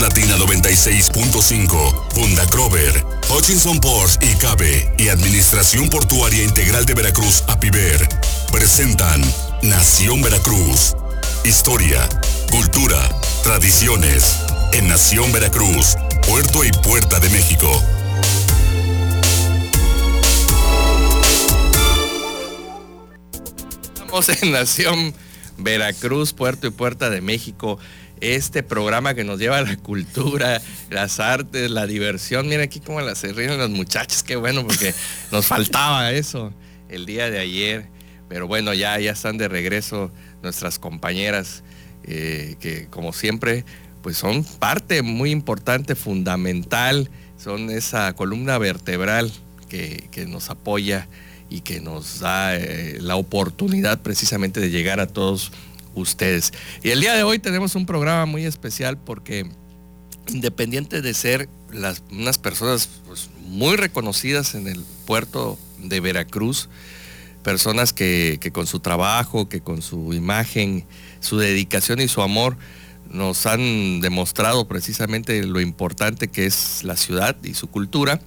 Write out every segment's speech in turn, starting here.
Latina 96.5, Funda Crover, Hutchinson Ports y CABE y Administración Portuaria Integral de Veracruz, APIVER, presentan Nación Veracruz. Historia, cultura, tradiciones. En Nación Veracruz, Puerto y Puerta de México. Estamos en Nación Veracruz, Puerto y Puerta de México. Este programa que nos lleva a la cultura, las artes, la diversión. Mira aquí cómo las se ríen las muchachas, qué bueno, porque nos faltaba eso el día de ayer. Pero bueno, ya, ya están de regreso nuestras compañeras, eh, que como siempre, pues son parte muy importante, fundamental, son esa columna vertebral que, que nos apoya y que nos da eh, la oportunidad precisamente de llegar a todos ustedes. Y el día de hoy tenemos un programa muy especial porque independiente de ser las, unas personas pues, muy reconocidas en el puerto de Veracruz, personas que, que, con su trabajo, que con su imagen, su dedicación y su amor nos han demostrado precisamente lo importante que es la ciudad y su cultura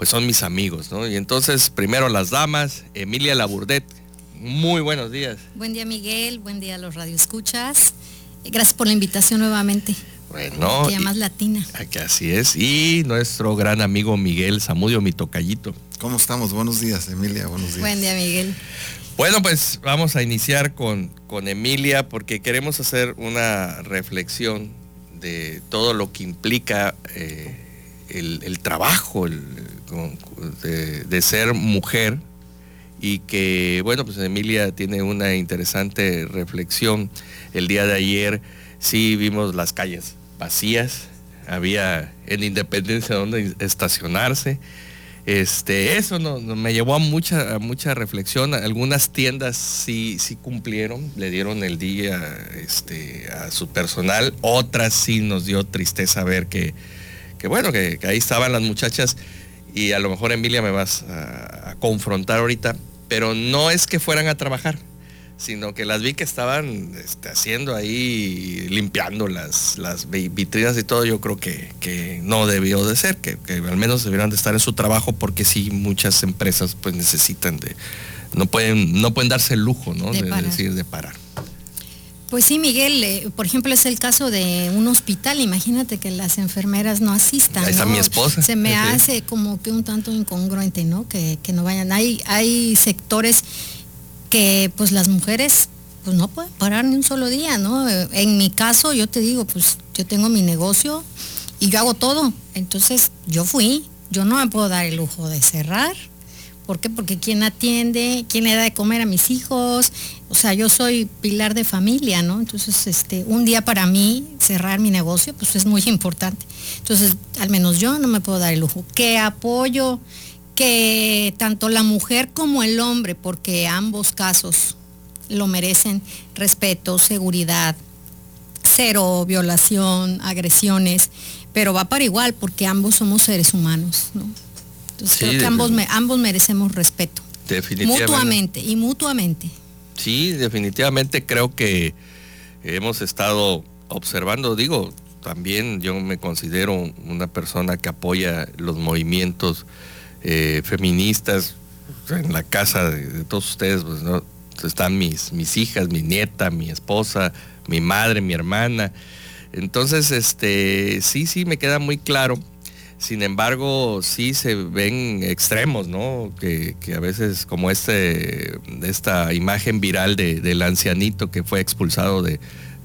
pues son mis amigos, ¿no? Y entonces, primero las damas, Emilia Laburdet, muy buenos días. Buen día, Miguel, buen día a los radioescuchas. Gracias por la invitación nuevamente. Bueno. Te llamas Latina. Que así es. Y nuestro gran amigo Miguel Zamudio, mi tocallito. ¿Cómo estamos? Buenos días, Emilia. Buenos días. Buen día, Miguel. Bueno, pues vamos a iniciar con, con Emilia porque queremos hacer una reflexión de todo lo que implica eh, el, el, trabajo, el, de, de, ser mujer y que, bueno, pues Emilia tiene una interesante reflexión. El día de ayer sí vimos las calles vacías, había en Independencia donde estacionarse. Este, eso no, me llevó a mucha, mucha reflexión. Algunas tiendas sí, sí cumplieron, le dieron el día este, a su personal. Otras sí nos dio tristeza ver que, que bueno, que, ahí estaban las muchachas y a lo mejor Emilia me vas a, confrontar ahorita, pero no es que fueran a trabajar, sino que las vi que estaban este, haciendo ahí, limpiando las, las vitrinas y todo, yo creo que, que no debió de ser, que, que, al menos debieran de estar en su trabajo porque sí muchas empresas pues necesitan de, no pueden, no pueden darse el lujo, ¿no? De, decir, de parar. Pues sí, Miguel, eh, por ejemplo, es el caso de un hospital. Imagínate que las enfermeras no asistan. Ahí está ¿no? mi esposa. Se me hace como que un tanto incongruente, ¿no? Que, que no vayan. Hay, hay sectores que pues las mujeres pues no pueden parar ni un solo día, ¿no? En mi caso, yo te digo, pues yo tengo mi negocio y yo hago todo. Entonces, yo fui. Yo no me puedo dar el lujo de cerrar. ¿Por qué? Porque quién atiende, quién le da de comer a mis hijos. O sea, yo soy pilar de familia, ¿no? Entonces, este, un día para mí cerrar mi negocio, pues es muy importante. Entonces, al menos yo no me puedo dar el lujo. Que apoyo que tanto la mujer como el hombre, porque ambos casos lo merecen, respeto, seguridad, cero violación, agresiones, pero va para igual porque ambos somos seres humanos, ¿no? Entonces Sí, creo que ambos, ambos merecemos respeto. Definitivamente. Mutuamente y mutuamente. Sí, definitivamente creo que hemos estado observando, digo, también yo me considero una persona que apoya los movimientos eh, feministas en la casa de, de todos ustedes, pues, ¿no? Están mis, mis hijas, mi nieta, mi esposa, mi madre, mi hermana. Entonces, este, sí, sí, me queda muy claro. Sin embargo, sí se ven extremos, ¿no? Que, que a veces, como este, esta imagen viral de, del ancianito que fue expulsado de,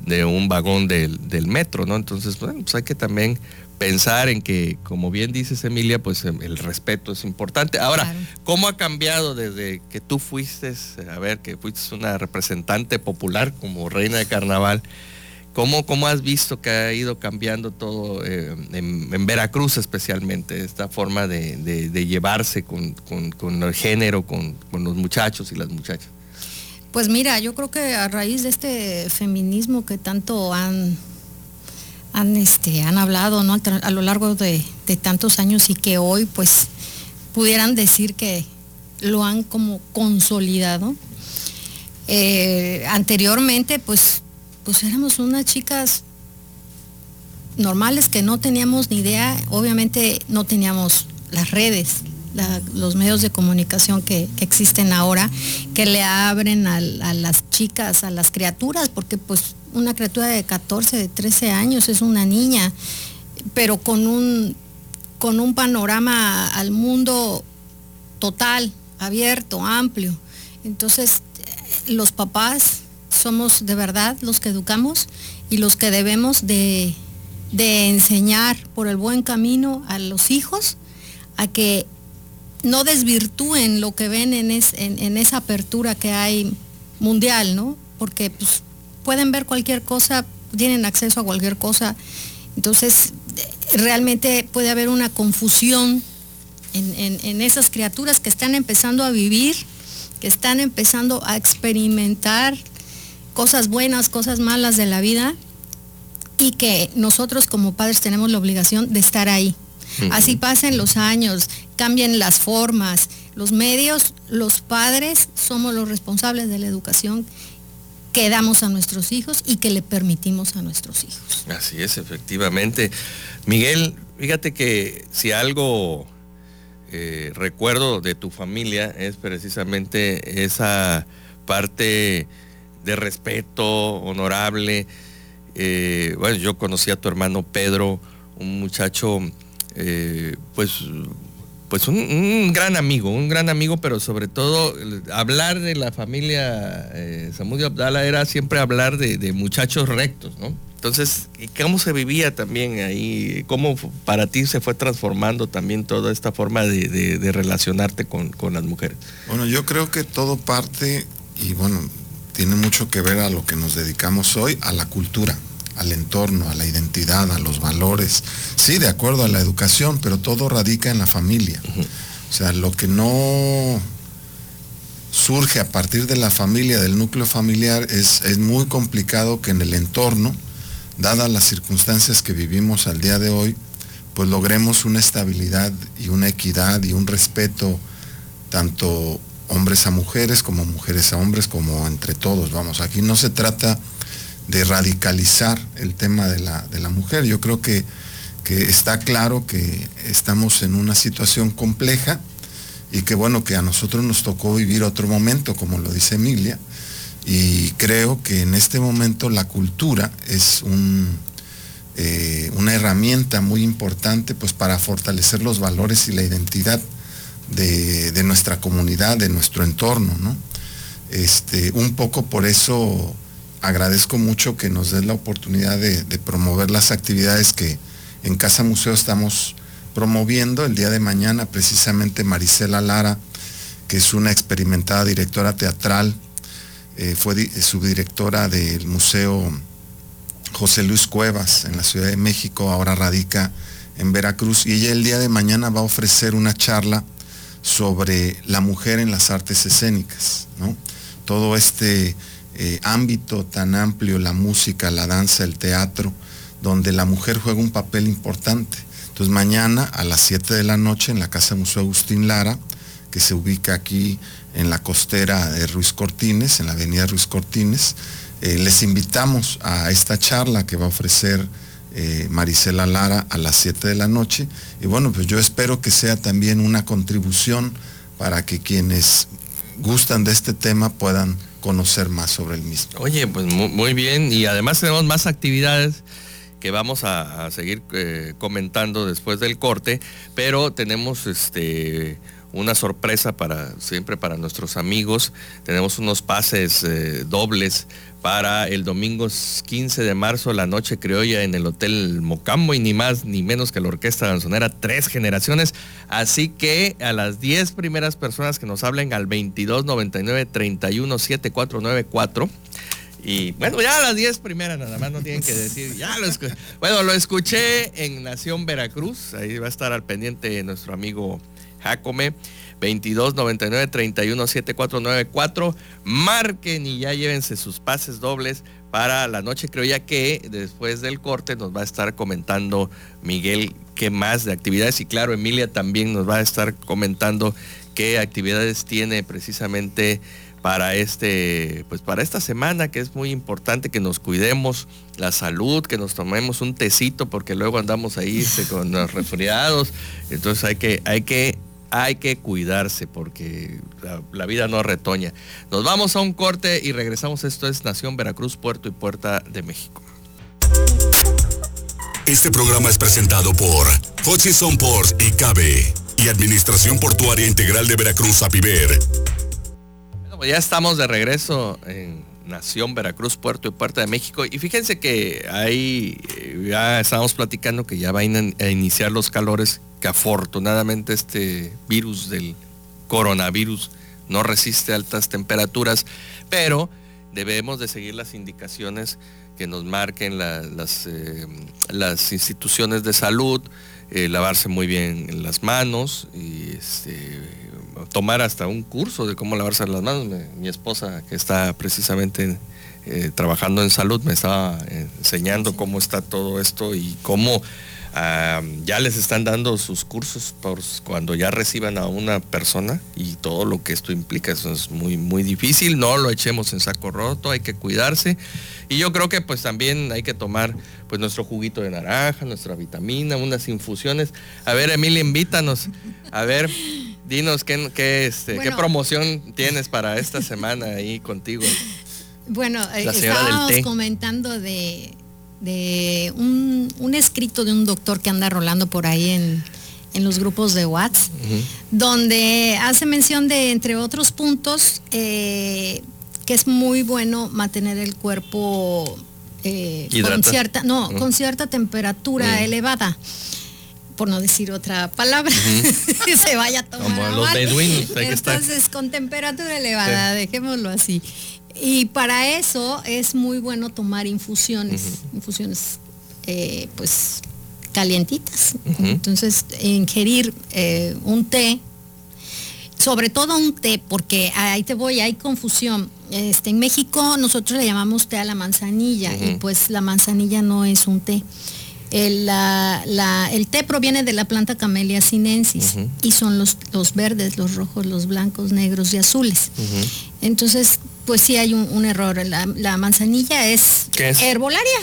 de un vagón del, del, metro, ¿no? Entonces, bueno, pues hay que también pensar en que, como bien dices, Emilia, pues el respeto es importante. Ahora, claro. ¿cómo ha cambiado desde que tú fuiste, a ver, que fuiste una representante popular como reina de carnaval? ¿Cómo, ¿Cómo, has visto que ha ido cambiando todo eh, en, Veracruz especialmente, esta forma de, llevarse con, el género, con, los muchachos y las muchachas? Pues mira, yo creo que a raíz de este feminismo que tanto han, han, este, han hablado ¿no? a lo largo de, de tantos años y que hoy pues pudieran decir que lo han como consolidado. Eh, anteriormente pues pues éramos unas chicas normales que no teníamos ni idea, obviamente no teníamos las redes, los medios de comunicación que, existen ahora, que le abren a, las chicas, a las criaturas, porque pues una criatura de 14, de 13 años es una niña, pero con un, con un panorama al mundo total, abierto, amplio. Entonces, los papás somos de verdad los que educamos y los que debemos de, de enseñar por el buen camino a los hijos a que no desvirtúen lo que ven en, en, esa apertura que hay mundial, ¿no? Porque pues, pueden ver cualquier cosa, tienen acceso a cualquier cosa. Entonces, realmente puede haber una confusión en, en, esas criaturas que están empezando a vivir, que están empezando a experimentar cosas buenas, cosas malas de la vida y que nosotros como padres tenemos la obligación de estar ahí. Así pasen los años, cambien las formas, los medios, los padres somos los responsables de la educación que damos a nuestros hijos y que le permitimos a nuestros hijos. Así es, efectivamente. Miguel, fíjate que si algo eh, recuerdo de tu familia es precisamente esa parte de respeto honorable. Eh, bueno, yo conocí a tu hermano Pedro, un muchacho eh, pues, pues un, gran amigo, un gran amigo, pero sobre todo hablar de la familia eh, Samudio Abdala era siempre hablar de, muchachos rectos, ¿no? Entonces, ¿cómo se vivía también ahí? ¿Cómo para ti se fue transformando también toda esta forma de, relacionarte con, con, las mujeres? Bueno, yo creo que todo parte, y bueno, tiene mucho que ver a lo que nos dedicamos hoy, a la cultura al entorno, a la identidad, a los valores. Sí, de acuerdo a la educación, pero todo radica en la familia. O sea, lo que no surge a partir de la familia, del núcleo familiar, es, es muy complicado que en el entorno, dadas las circunstancias que vivimos al día de hoy, pues logremos una estabilidad y una equidad y un respeto tanto hombres a mujeres como mujeres a hombres como entre todos. Vamos, aquí no se trata de radicalizar el tema de la, de la mujer. Yo creo que, que, está claro que estamos en una situación compleja y que bueno, que a nosotros nos tocó vivir otro momento, como lo dice Emilia, y creo que en este momento la cultura es un, eh, una herramienta muy importante pues, para fortalecer los valores y la identidad de, de nuestra comunidad, de nuestro entorno. ¿no? Este, un poco por eso agradezco mucho que nos des la oportunidad de, promover las actividades que en Casa Museo estamos promoviendo. El día de mañana precisamente Marisela Lara, que es una experimentada directora teatral, eh, fue subdirectora del Museo José Luis Cuevas en la Ciudad de México, ahora radica en Veracruz, y ella el día de mañana va a ofrecer una charla sobre la mujer en las artes escénicas, Todo este eh, ámbito tan amplio, la música, la danza, el teatro, donde la mujer juega un papel importante. Entonces mañana a las 7 de la noche en la Casa Museo Agustín Lara, que se ubica aquí en la costera de Ruiz Cortines, en la avenida Ruiz Cortines, eh, les invitamos a esta charla que va a ofrecer eh, Marisela Lara a las 7 de la noche. Y bueno, pues yo espero que sea también una contribución para que quienes gustan de este tema puedan conocer más sobre el mismo. Oye, pues muy, bien y además tenemos más actividades que vamos a, seguir eh, comentando después del corte, pero tenemos este una sorpresa para siempre para nuestros amigos. Tenemos unos pases eh, dobles para el domingo 15 de marzo, la noche criolla en el Hotel Mocambo y ni más ni menos que la Orquesta Danzonera Tres Generaciones. Así que a las 10 primeras personas que nos hablen al 2299 317494 y bueno, ya a las 10 primeras nada más no tienen que decir, ya. Bueno, lo escuché en Nación Veracruz, ahí va a estar al pendiente nuestro amigo Jacome. 22 99 31 7494. Marquen y ya llévense sus pases dobles para la noche. Creo ya que después del corte nos va a estar comentando Miguel qué más de actividades. Y claro, Emilia también nos va a estar comentando qué actividades tiene precisamente para este, pues para esta semana que es muy importante que nos cuidemos la salud, que nos tomemos un tecito porque luego andamos ahí este, con los resfriados. Entonces hay que, hay que, hay que cuidarse porque la, la vida no retoña. Nos vamos a un corte y regresamos. Esto es Nación Veracruz, Puerto y Puerta de México. Este programa es presentado por Hutchison Port y Cabe y Administración Portuaria Integral de Veracruz, APIVER. Pues ya estamos de regreso en Nación Veracruz, Puerto y Puerta de México. Y fíjense que ahí eh, ya estábamos platicando que ya van a iniciar los calores, que afortunadamente este virus del coronavirus no resiste altas temperaturas, pero debemos de seguir las indicaciones que nos marquen la- las, eh, las instituciones de salud, eh, lavarse muy bien las manos y este, tomar hasta un curso de cómo lavarse las manos. Mi esposa, que está precisamente eh, trabajando en salud, me estaba eh, enseñando cómo está todo esto y cómo ah, ya les están dando sus cursos por cuando ya reciban a una persona y todo lo que esto implica. Eso es muy, muy difícil. No lo echemos en saco roto, hay que cuidarse. Y yo creo que pues también hay que tomar pues nuestro juguito de naranja, nuestra vitamina, unas infusiones. A ver, Emilia, invítanos. A ver, dinos qué, qué, este, qué promoción tienes para esta semana ahí contigo. Bueno, eh, estábamos comentando de, de un, un escrito de un doctor que anda rolando por ahí en, en los grupos de WhatsApp, donde hace mención de, entre otros puntos, eh, que es muy bueno mantener el cuerpo eh, con cierta, no, con cierta temperatura elevada. Por no decir otra palabra, se vaya a tomar Como a los beduinos, Entonces, con temperatura elevada, dejémoslo así. Y para eso es muy bueno tomar infusiones, infusiones eh, pues calientitas. Entonces, ingerir eh, un té, sobre todo un té, porque ahí te voy, hay confusión. Este, en México nosotros le llamamos té a la manzanilla y pues la manzanilla no es un té. El, la- la- el té proviene de la planta Camellia sinensis y son los, los verdes, los rojos, los blancos, negros y azules. Entonces, pues sí hay un, un error. La, la manzanilla es, ¿Qué es? herbolaria.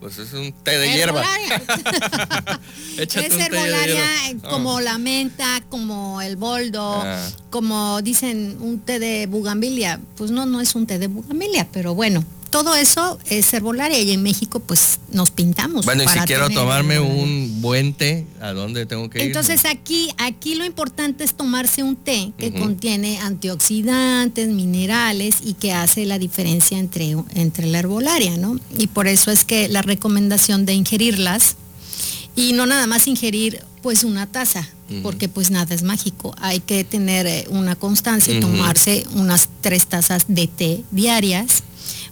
Pues es un té de hierba. Herbolaria. Es herbolaria eh, Ah. como la menta, como el boldo, Ah. como dicen un té de bugambilia. Pues no, no es un té de bugambilia, pero bueno, todo eso es herbolaria y en México pues nos pintamos. Bueno, y si quiero tomarme herbolaria. un buen té, ¿a dónde tengo que ir? Entonces aquí, aquí lo importante es tomarse un té que contiene antioxidantes, minerales y que hace la diferencia entre, entre la herbolaria, ¿no? Y por eso es que la recomendación de ingerirlas y no nada más ingerir pues una taza, porque pues nada es mágico. Hay que tener eh, una constancia y tomarse unas tres tazas de té diarias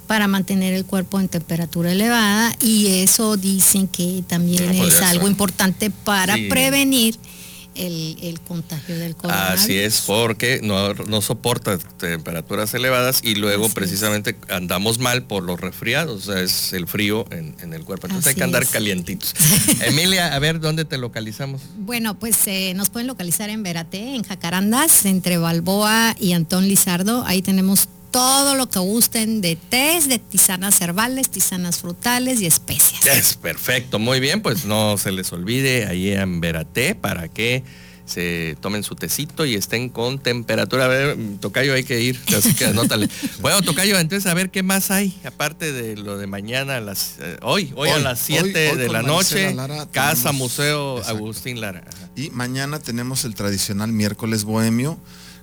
para mantener el cuerpo en temperatura elevada y eso dicen que también es algo importante para Sí. prevenir el, el contagio del coronavirus. Así es, porque no, no soporta temperaturas elevadas y luego Así es. precisamente andamos mal por los resfriados, o sea, es el frío en, en el cuerpo. Entonces hay que andar es. calientitos. Emilia, a ver, ¿dónde te localizamos? Bueno, pues eh, nos pueden localizar en Verate, en Jacarandas, entre Balboa y Antón Lizardo. Ahí tenemos todo lo que gusten de tés, de tisanas herbales, tisanas frutales y especias. Es perfecto, muy bien, pues no se les olvide ahí en Verate para que se tomen su tecito y estén con temperatura. A ver, Tocayo, hay que ir, así que anótale. Bueno, Tocayo, entonces a ver qué más hay, aparte de lo de mañana a las, eh, hoy, hoy, a las hoy, 7 hoy de la noche, Lara Casa tenemos- Museo Exacto. Agustín Lara. Ajá. Y mañana tenemos el tradicional miércoles bohemio.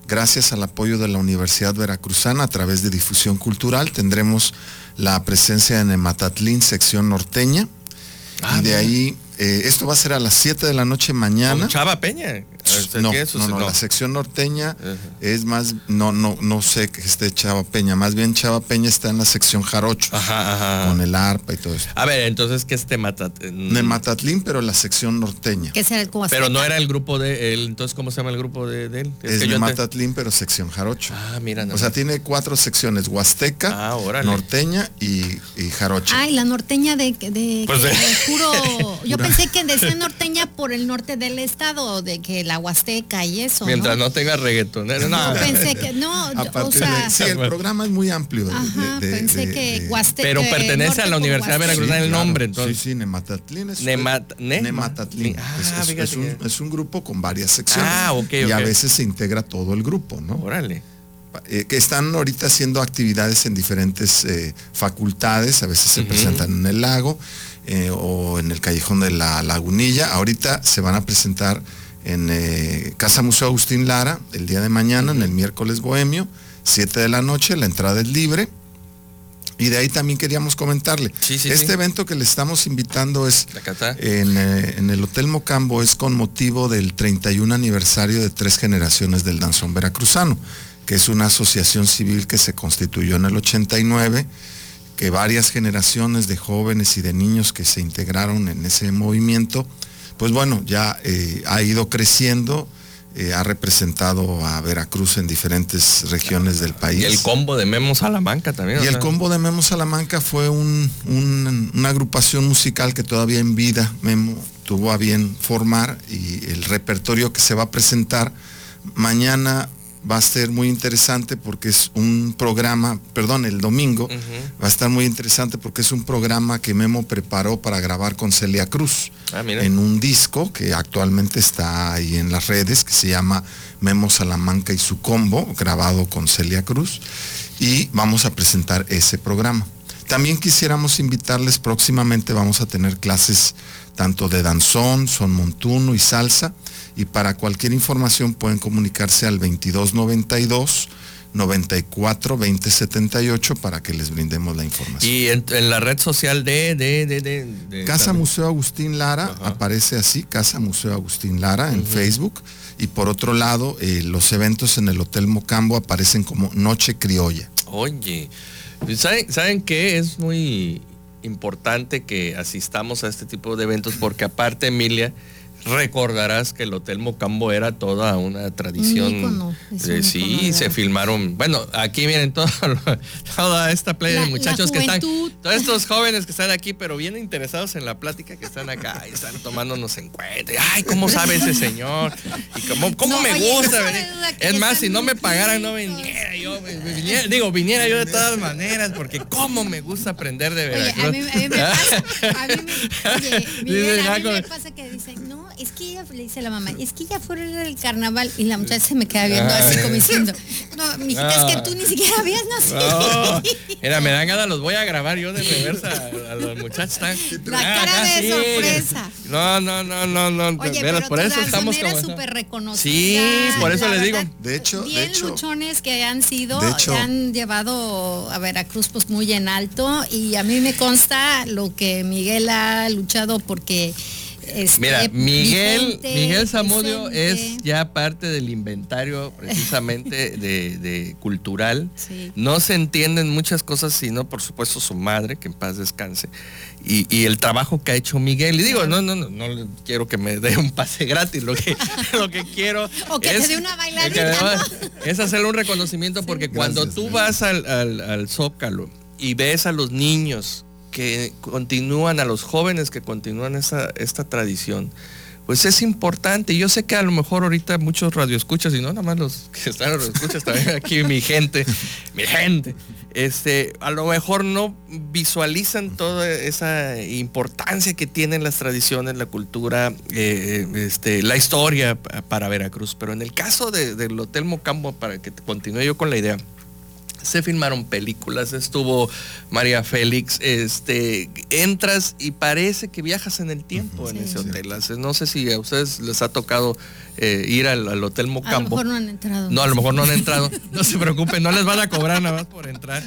Gracias al apoyo de la Universidad Veracruzana a través de difusión cultural tendremos la presencia en Ematatlín, sección norteña. Ah, y de ahí, eh, esto va a ser a las 7 de la noche mañana. Con Chava Peña. Este, No, no, no, No. la sección norteña Ajá. es más, no, no, no sé que esté Chava Peña, más bien Chava Peña está en la sección jarocho, Ajá, ajá. con el arpa y todo eso. A ver, entonces, ¿qué es Temata? En Matatlín, pero la sección norteña. Que es el como Pero no era el grupo de él, entonces, ¿cómo se llama el grupo de, de él? Es, que de yo te- Matatlín, pero sección jarocho. Ah, mira. O nomás. sea, tiene cuatro secciones, Huasteca, Ah, norteña y, y jarocho. Ay, la norteña de, de, Pues de- de puro. Yo pensé que decía norteña por el norte del estado, de que la la Huasteca y eso. Mientras no, tenga reggaetonero. No, pensé que no, o sea, sí, el programa es muy amplio. Ajá, pensé que Huasteca. Pero pertenece a la Universidad de Veracruz el nombre, entonces. Sí, sí, Nematatlín es Nemat Nematatlín. Ah, es, un, es, un, grupo con varias secciones. Ah, ok, Y a veces se integra todo el grupo, ¿no? Órale. Eh, que están ahorita haciendo actividades en diferentes eh, facultades, a veces se presentan en el lago eh, o en el callejón de la lagunilla. Ahorita se van a presentar en Casa Museo Agustín Lara el día de mañana, en el miércoles bohemio, 7 de la noche, la entrada es libre. Y de ahí también queríamos comentarle. este evento que le estamos invitando es en, en, el Hotel Mocambo, es con motivo del 31 aniversario de tres generaciones del danzón veracruzano que es una asociación civil que se constituyó en el 89, que varias generaciones de jóvenes y de niños que se integraron en ese movimiento, pues bueno, ya eh, ha ido creciendo, eh, ha representado a Veracruz en diferentes regiones del país. Y el combo de Memo Salamanca también. Y el combo de Memo Salamanca fue una agrupación musical que todavía en vida Memo tuvo a bien formar y el repertorio que se va a presentar mañana va a ser muy interesante porque es un programa, perdón, el domingo va a estar muy interesante porque es un programa que Memo preparó para grabar con Celia Cruz ah, en un disco que actualmente está ahí en las redes que se llama Memo Salamanca y su combo, grabado con Celia Cruz y vamos a presentar ese programa. También quisiéramos invitarles próximamente, vamos a tener clases tanto de danzón, son montuno y salsa y para cualquier información pueden comunicarse al 2292 94 2078 para que les brindemos la información. Y en, la red social de, de, Casa Museo Agustín Lara aparece así, Casa Museo Agustín Lara en Facebook. Y por otro lado, eh, los eventos en el Hotel Mocambo aparecen como Noche Criolla. Oye, ¿saben, ¿saben qué? Es muy importante que asistamos a este tipo de eventos porque aparte, Emilia, recordarás que el Hotel Mocambo era toda una tradición. sí, se filmaron. Bueno, aquí vienen toda esta playa de muchachos que están, todos estos jóvenes que están aquí, pero bien interesados en la plática que están acá y están tomándonos en cuenta. Ay, ¿cómo sabe ese señor? Y cómo, cómo me gusta Es más, si no me pagaran, no viniera yo. digo, viniera yo de todas maneras, porque cómo me gusta aprender de verdad. a mí, me pasa, a mí me pasa que dicen, no, es que ella le dice a la mamá, es que ya fueron el carnaval y la muchacha se me queda viendo así como diciendo, no, mijita, es que tú ni siquiera habías nacido. mira, me dan ganas, los voy a grabar yo de reversa a, los muchachos. La ah, cara de sorpresa. No, no, no, no, no. Oye, pero por eso estamos como súper reconocida. Sí, por eso les digo. De hecho, de hecho, luchones que han sido, que han llevado a Veracruz pues muy en alto y a mí me consta lo que Miguel ha luchado porque Mira, Miguel, Miguel Zamudio es ya parte del inventario precisamente de, cultural. No se entienden muchas cosas, sino por supuesto su madre, que en paz descanse, y, el trabajo que ha hecho Miguel. Y digo, no, no, no, no quiero que me dé un pase gratis, lo que, lo que quiero o que es, te dé una bailarina. Es hacerle un reconocimiento porque cuando tú vas al, al Zócalo y ves a los niños que continúan, a los jóvenes que continúan esa, esta tradición, pues es importante. Yo sé que a lo mejor ahorita muchos radioescuchas, y no nada más los que están en radioescuchas, también aquí mi gente, mi gente, este, a lo mejor no visualizan toda esa importancia que tienen las tradiciones, la cultura, eh, este, la historia para Veracruz. Pero en el caso del Hotel Mocambo, para que continúe yo con la idea, se filmaron películas, estuvo María Félix, este, entras y parece que viajas en el tiempo en ese hotel. No sé si a ustedes les ha tocado eh, ir al, Hotel Mocambo. A lo mejor no han entrado. No, a lo mejor no han entrado. No se preocupen, no les van a cobrar nada más por entrar.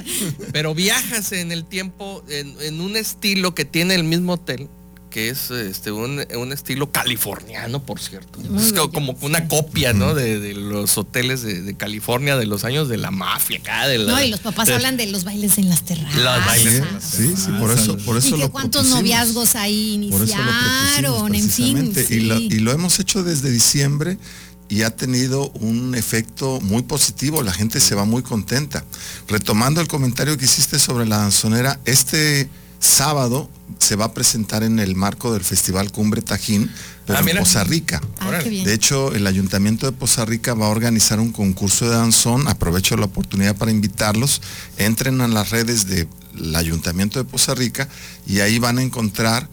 Pero viajas en el tiempo en un estilo que tiene el mismo hotel que es este un, estilo californiano, por cierto. es como una copia, ¿no? De, los hoteles de, California de los años de la mafia acá. De no, y los papás hablan de los bailes en las terrazas. Los bailes Sí, sí, por eso, por eso y que cuántos noviazgos ahí iniciaron, en fin. Y, lo, y lo hemos hecho desde diciembre y ha tenido un efecto muy positivo, la gente se va muy contenta. Retomando el comentario que hiciste sobre la danzonera, este sábado se va a presentar en el marco del Festival Cumbre Tajín, pero Ah, en. Poza Rica. Ah. De hecho, el Ayuntamiento de Poza Rica va a organizar un concurso de danzón. Aprovecho la oportunidad para invitarlos. Entren a las redes del Ayuntamiento de Poza Rica y ahí van a encontrar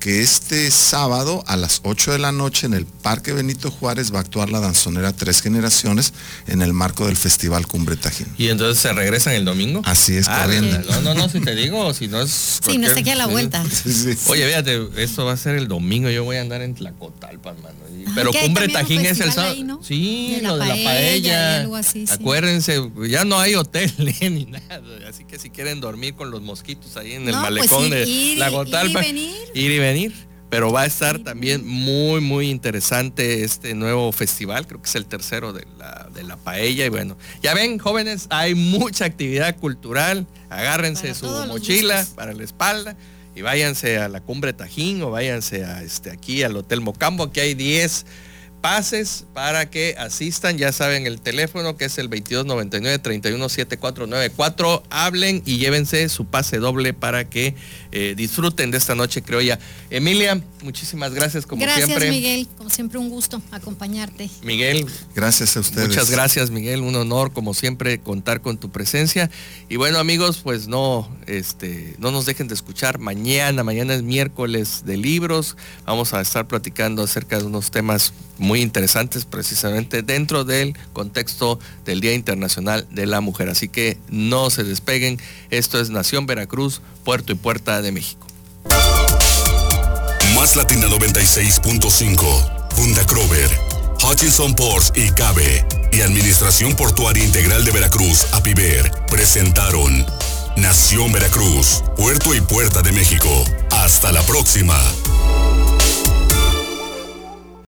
que este sábado a las 8 de la noche en el Parque Benito Juárez va a actuar la danzonera Tres Generaciones en el marco del Festival Cumbre Tajín. Y entonces se regresan el domingo. Así es, Ah, corriendo. No, no, no, si te digo, si no es. Sí, no cualquier- se queda la vuelta. Sí, sí. Oye, fíjate, esto va a ser el domingo, yo voy a andar en Tlacotalpan, mano. Y- Pero Cumbre Tajín es el sábado. ahí, ¿no? Sí, De lo de la paella paella. y algo así, sí. Acuérdense, ya no hay hotel ni nada. Así que si quieren dormir con los mosquitos ahí en el No, pues malecón ir- de Tlacotalpan. ir y venir. Ir y venir. Pero va a estar también muy, muy interesante este nuevo festival. Creo que es el tercero de la, de la paella. Y bueno, ya ven, jóvenes, hay mucha actividad cultural. Agárrense su mochila para la espalda y váyanse a la cumbre Tajín o váyanse a este aquí al Hotel Mocambo. Aquí hay 10 pases para que asistan. Ya saben el teléfono que es el 2299-317494. Hablen y llévense su pase doble para que eh, disfruten de esta noche criolla. Emilia, muchísimas gracias como Gracias, siempre. Miguel. Como siempre, un gusto acompañarte. Miguel, Gracias a ustedes. Muchas gracias, Miguel. Un honor, como siempre, contar con tu presencia. Y bueno, amigos, pues no, este, no nos dejen de escuchar mañana. Mañana es miércoles de libros. Vamos a estar platicando acerca de unos temas muy interesantes, precisamente dentro del contexto del Día Internacional de la Mujer. Así que no se despeguen. Esto es Nación Veracruz, Puerto y Puerta de México. Más Latina 96.5, Funda Crover, Hutchinson Ports y Cabe y Administración Portuaria Integral de Veracruz, APIVER, presentaron Nación Veracruz, Puerto y Puerta de México. Hasta la próxima.